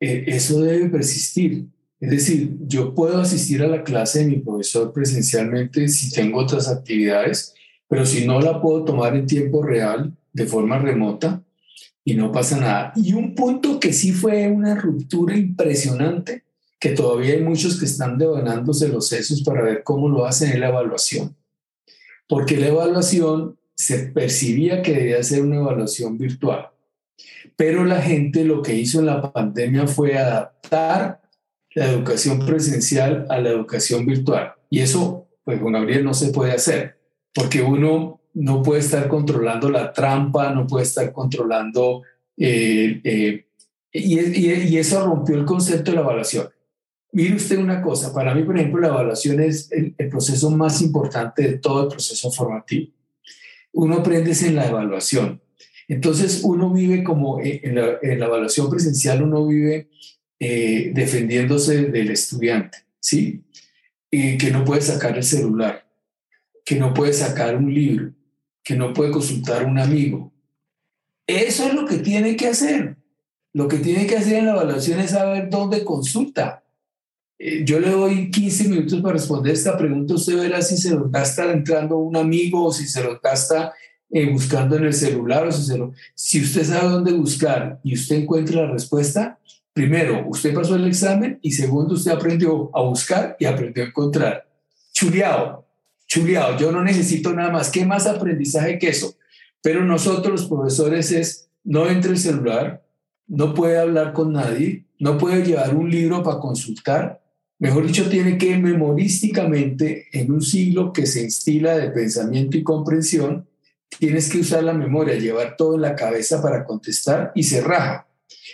eh, eso debe persistir. Es decir, yo puedo asistir a la clase de mi profesor presencialmente si tengo otras actividades, pero si no la puedo tomar en tiempo real, de forma remota, y no pasa nada. Y un punto que sí fue una ruptura impresionante, que todavía hay muchos que están devanándose los sesos para ver cómo lo hacen en la evaluación. Porque la evaluación se percibía que debía ser una evaluación virtual. Pero la gente lo que hizo en la pandemia fue adaptar la educación presencial a la educación virtual. Y eso, pues con Gabriel no se puede hacer, porque uno no puede estar controlando la trampa, no puede estar controlando... Eh, eh, y, eso rompió el concepto de la evaluación. Mire usted una cosa, para mí, por ejemplo, la evaluación es el, proceso más importante de todo el proceso formativo. Uno aprende en la evaluación. Entonces, uno vive como eh, en la, evaluación presencial, uno vive eh, defendiéndose del estudiante, ¿sí? Y que no puede sacar el celular, que no puede sacar un libro, que no puede consultar un amigo. Eso es lo que tiene que hacer. Lo que tiene que hacer en la evaluación es saber dónde consulta. Eh, yo le doy 15 minutos para responder esta pregunta. Usted verá si se lo gasta entrando un amigo o si se lo gasta eh, buscando en el celular. O si, se lo... si usted sabe dónde buscar y usted encuentra la respuesta, primero, usted pasó el examen y segundo, usted aprendió a buscar y aprendió a encontrar. Chuleado, chuleado, yo no necesito nada más. ¿Qué más aprendizaje que eso? Pero nosotros los profesores es, no entre el celular, no puede hablar con nadie, no puede llevar un libro para consultar. Mejor dicho, tiene que memorísticamente, en un siglo que se instila de pensamiento y comprensión, tienes que usar la memoria, llevar todo en la cabeza para contestar y se raja.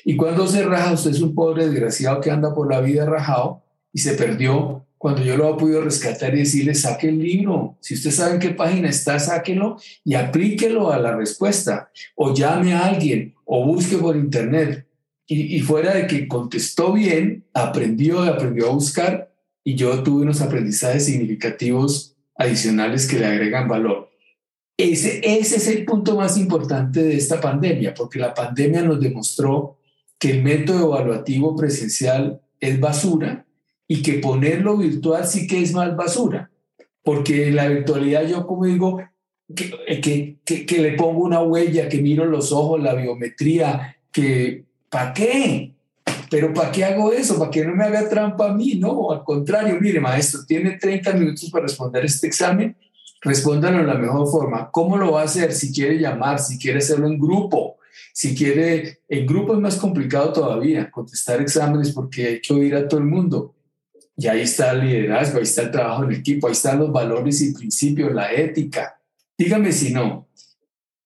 Y cuando se raja, usted es un pobre desgraciado que anda por la vida rajado y se perdió. Cuando yo lo he podido rescatar y decirle, saque el libro. Si usted sabe en qué página está, sáquelo y aplíquelo a la respuesta. O llame a alguien o busque por internet. Y, y fuera de que contestó bien, aprendió, aprendió a buscar y yo tuve unos aprendizajes significativos adicionales que le agregan valor. Ese, ese es el punto más importante de esta pandemia, porque la pandemia nos demostró que el método evaluativo presencial es basura y que ponerlo virtual sí que es más basura, porque en la virtualidad yo como digo, que, que, que, le pongo una huella, que miro los ojos, la biometría, que ¿para qué? Pero ¿para qué hago eso? ¿Para que no me haga trampa a mí? No, al contrario, mire maestro, tiene 30 minutos para responder este examen respóndalo de la mejor forma. ¿Cómo lo va a hacer? Si quiere llamar, si quiere hacerlo en grupo, si quiere, en grupo es más complicado todavía contestar exámenes porque hay que oír a todo el mundo. Y ahí está el liderazgo, ahí está el trabajo en equipo, ahí están los valores y principios, la ética. Dígame si no.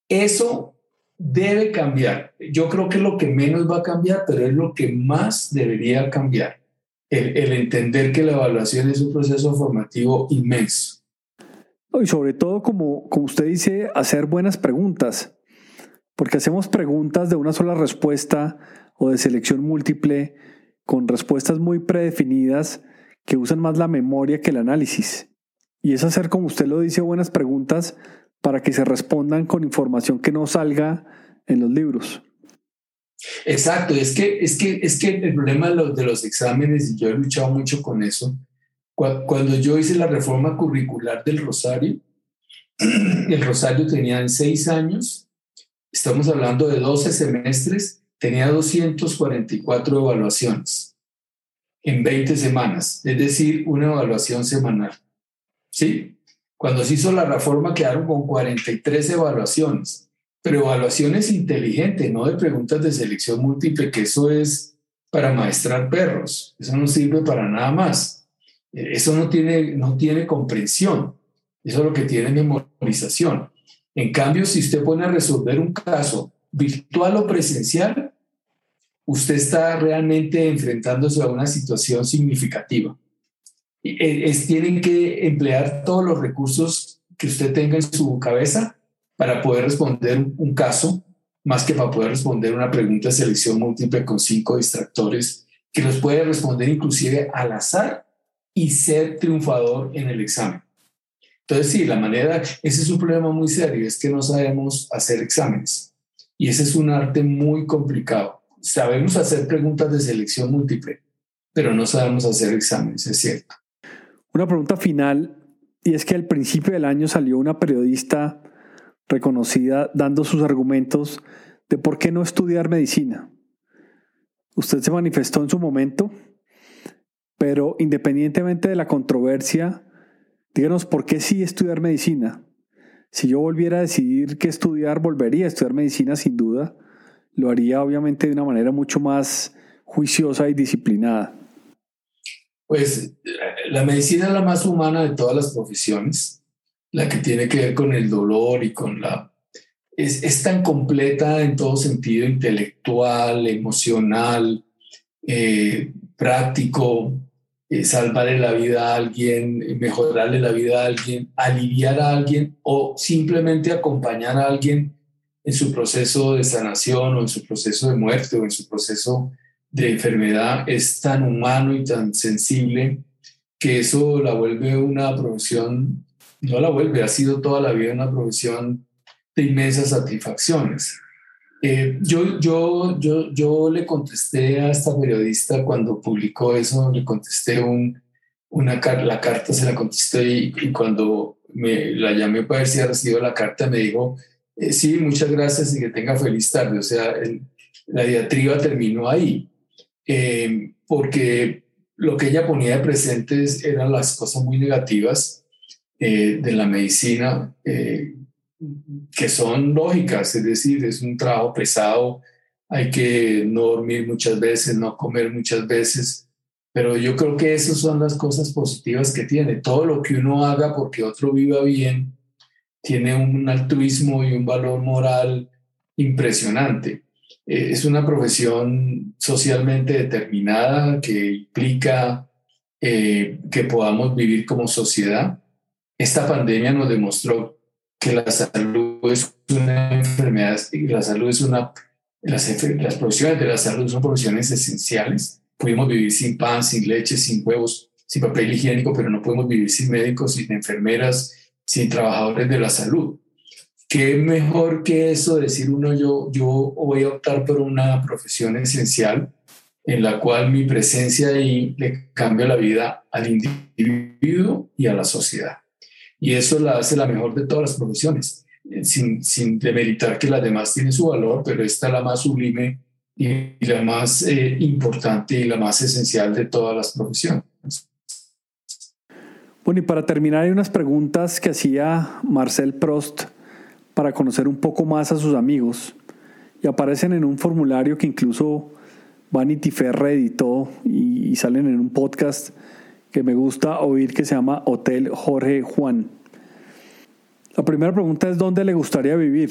Eso debe cambiar. Yo creo que es lo que menos va a cambiar, pero es lo que más debería cambiar. El, el entender que la evaluación es un proceso formativo inmenso y sobre todo, como, como usted dice, hacer buenas preguntas, porque hacemos preguntas de una sola respuesta o de selección múltiple con respuestas muy predefinidas que usan más la memoria que el análisis. Y es hacer, como usted lo dice, buenas preguntas para que se respondan con información que no salga en los libros. Exacto, es que, es que, es que el problema de los, exámenes, y yo he luchado mucho con eso, cuando yo hice la reforma curricular del Rosario, el Rosario tenía seis años, estamos hablando de 12 semestres, tenía 244 evaluaciones en 20 semanas, es decir, una evaluación semanal. ¿Sí? Cuando se hizo la reforma quedaron con 43 evaluaciones, pero evaluaciones inteligentes, no de preguntas de selección múltiple, que eso es para maestrar perros, eso no sirve para nada más. Eso no tiene, no tiene comprensión, eso es lo que tiene memorización. En cambio, si usted pone a resolver un caso virtual o presencial, usted está realmente enfrentándose a una situación significativa. E, es, tienen que emplear todos los recursos que usted tenga en su cabeza para poder responder un caso más que para poder responder una pregunta de selección múltiple con cinco distractores, que los puede responder inclusive al azar y ser triunfador en el examen. Entonces, sí, la manera, ese es un problema muy serio, es que no sabemos hacer exámenes. Y ese es un arte muy complicado. Sabemos hacer preguntas de selección múltiple, pero no sabemos hacer exámenes, es cierto. Una pregunta final, y es que al principio del año salió una periodista reconocida dando sus argumentos de por qué no estudiar medicina. Usted se manifestó en su momento, pero independientemente de la controversia, díganos por qué sí estudiar medicina. Si yo volviera a decidir qué estudiar, volvería a estudiar medicina sin duda. Lo haría obviamente de una manera mucho más juiciosa y disciplinada. Pues la medicina es la más humana de todas las profesiones, la que tiene que ver con el dolor y con la... Es, es tan completa en todo sentido, intelectual, emocional, eh, práctico, eh, salvarle la vida a alguien, mejorarle la vida a alguien, aliviar a alguien o simplemente acompañar a alguien en su proceso de sanación o en su proceso de muerte o en su proceso de enfermedad es tan humano y tan sensible que eso la vuelve una profesión, no la vuelve, ha sido toda la vida una profesión de inmensas satisfacciones. Eh, yo, yo, yo, yo le contesté a esta periodista cuando publicó eso, le contesté un, una la carta, se la contesté y, cuando me la llamé para ver si había recibido la carta, me dijo, eh, sí, muchas gracias y que tenga feliz tarde. O sea, la diatriba terminó ahí, eh, porque lo que ella ponía de presentes eran las cosas muy negativas de la medicina, que son lógicas, es decir, es un trabajo pesado, hay que no dormir muchas veces, no comer muchas veces, pero yo creo que esas son las cosas positivas que tiene. Todo lo que uno haga porque otro viva bien tiene un altruismo y un valor moral impresionante. Eh, es una profesión socialmente determinada que implica eh, que podamos vivir como sociedad. Esta pandemia nos demostró que la salud es una enfermedad y la salud es una, las, las profesiones de la salud son profesiones esenciales. Pudimos vivir sin pan, sin leche, sin huevos, sin papel higiénico, pero no podemos vivir sin médicos, sin enfermeras, sin trabajadores de la salud. ¿Qué mejor que eso decir uno, yo, yo voy a optar por una profesión esencial en la cual mi presencia ahí le cambia la vida al individuo y a la sociedad? Y eso la hace la mejor de todas las profesiones, eh, sin, sin demeritar que las demás tienen su valor, pero esta es la más sublime y la más eh, importante y la más esencial de todas las profesiones. Bueno, y para terminar hay unas preguntas que hacía Marcel Prost para conocer un poco más a sus amigos y aparecen en un formulario que incluso Vanity Fair reeditó y, salen en un podcast que me gusta oír que se llama Hotel Jorge Juan. La primera pregunta es, ¿dónde le gustaría vivir?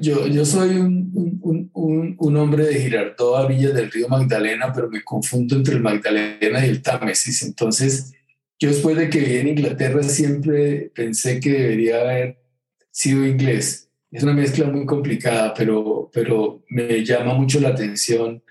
Yo, yo soy un, un, un, hombre de Girardot a Villa del Río Magdalena, pero me confundo entre el Magdalena y el Támesis. Entonces, yo después de que viví en Inglaterra siempre pensé que debería haber sido inglés. Es una mezcla muy complicada, pero, pero me llama mucho la atención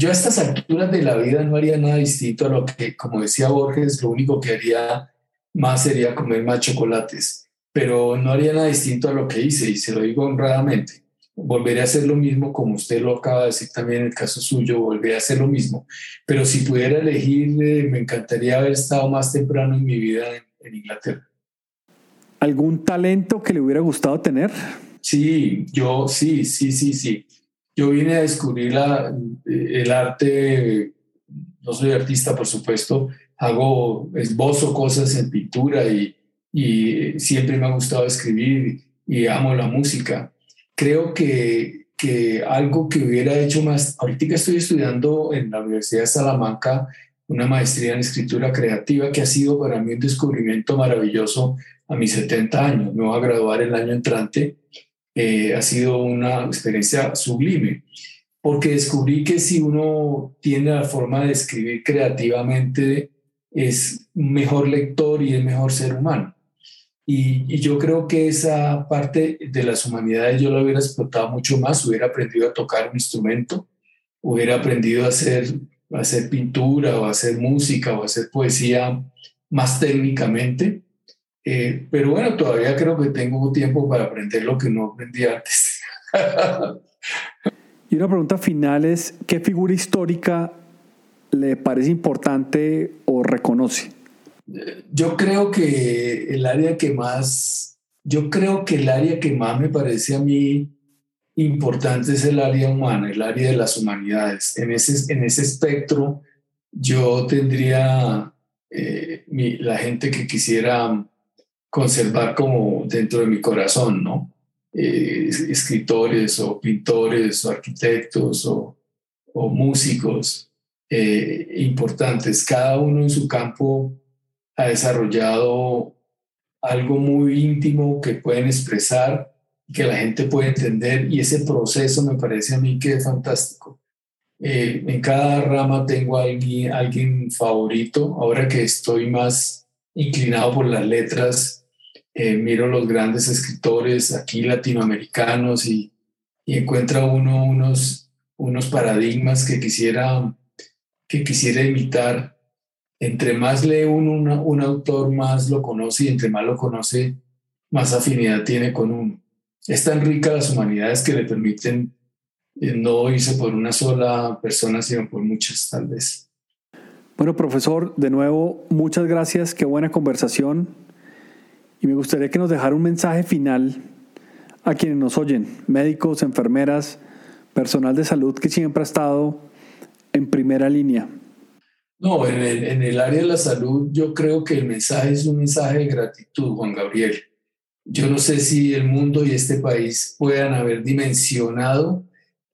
yo a estas alturas de la vida no haría nada distinto a lo que, como decía Borges, lo único que haría más sería comer más chocolates, pero no haría nada distinto a lo que hice y se lo digo honradamente. Volveré a hacer lo mismo, como usted lo acaba de decir también en el caso suyo, volveré a hacer lo mismo. Pero si pudiera elegir, eh, me encantaría haber estado más temprano en mi vida en Inglaterra. ¿Algún talento que le hubiera gustado tener? Sí, yo sí, sí, sí, sí yo vine a descubrir la, el arte, no soy artista por supuesto, hago, esbozo cosas en pintura y, y siempre me ha gustado escribir y amo la música. Creo que, que algo que hubiera hecho más, ahorita estoy estudiando en la Universidad de Salamanca una maestría en escritura creativa que ha sido para mí un descubrimiento maravilloso a mis 70 años. Me voy a graduar el año entrante eh, ha sido una experiencia sublime, porque descubrí que si uno tiene la forma de escribir creativamente, es mejor lector y es mejor ser humano. Y, yo creo que esa parte de las humanidades yo la hubiera explotado mucho más, hubiera aprendido a tocar un instrumento, hubiera aprendido a hacer, a hacer pintura o a hacer música o a hacer poesía más técnicamente. Eh, pero bueno, todavía creo que tengo tiempo para aprender lo que no aprendí antes. y una pregunta final es, ¿qué figura histórica le parece importante o reconoce? Yo creo que el área que más, yo creo que el área que más me parece a mí importante es el área humana, el área de las humanidades. En ese, en ese espectro yo tendría eh, la gente que quisiera conservar como dentro de mi corazón, ¿no? Eh, escritores o pintores o arquitectos o, o músicos eh, importantes, cada uno en su campo ha desarrollado algo muy íntimo que pueden expresar, que la gente puede entender y ese proceso me parece a mí que es fantástico. Eh, en cada rama tengo alguien, alguien favorito. Ahora que estoy más inclinado por las letras, eh, miro los grandes escritores aquí latinoamericanos y, y encuentra uno unos, unos paradigmas que quisiera, que quisiera imitar entre más lee uno un autor, más lo conoce y entre más lo conoce, más afinidad tiene con uno. Es tan rica las humanidades que le permiten eh, no irse por una sola persona, sino por muchas tal vez. Bueno, profesor, de nuevo, muchas gracias, qué buena conversación. Y me gustaría que nos dejara un mensaje final a quienes nos oyen, médicos, enfermeras, personal de salud que siempre ha estado en primera línea. No, en el, área de la salud yo creo que el mensaje es un mensaje de gratitud, Juan Gabriel. Yo no sé si el mundo y este país puedan haber dimensionado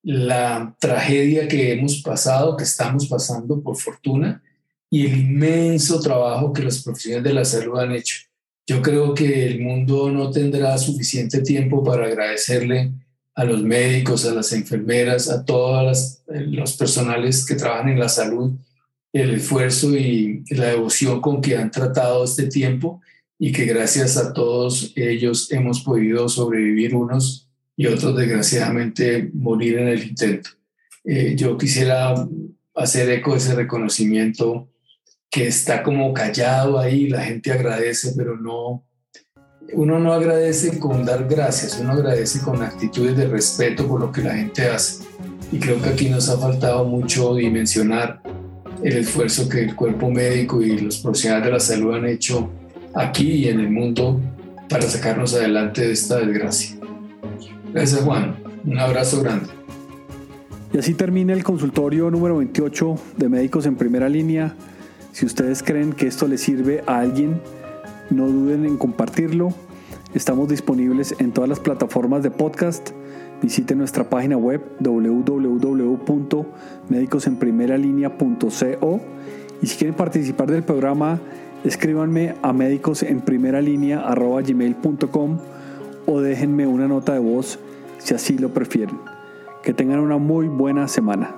la tragedia que hemos pasado, que estamos pasando por fortuna, y el inmenso trabajo que los profesionales de la salud han hecho. Yo creo que el mundo no tendrá suficiente tiempo para agradecerle a los médicos, a las enfermeras, a todos los personales que trabajan en la salud el esfuerzo y la devoción con que han tratado este tiempo y que gracias a todos ellos hemos podido sobrevivir unos y otros desgraciadamente morir en el intento. Eh, yo quisiera hacer eco de ese reconocimiento que está como callado ahí, la gente agradece, pero no, uno no agradece con dar gracias, uno agradece con actitudes de respeto por lo que la gente hace. Y creo que aquí nos ha faltado mucho dimensionar el esfuerzo que el cuerpo médico y los profesionales de la salud han hecho aquí y en el mundo para sacarnos adelante de esta desgracia. Gracias Juan, un abrazo grande. Y así termina el consultorio número 28 de Médicos en Primera Línea. Si ustedes creen que esto les sirve a alguien, no duden en compartirlo. Estamos disponibles en todas las plataformas de podcast Visite nuestra página web www.medicosenprimeralinea.co y si quieren participar del programa, escríbanme a médicosenprimeralinea.gmail.com o déjenme una nota de voz si así lo prefieren. Que tengan una muy buena semana.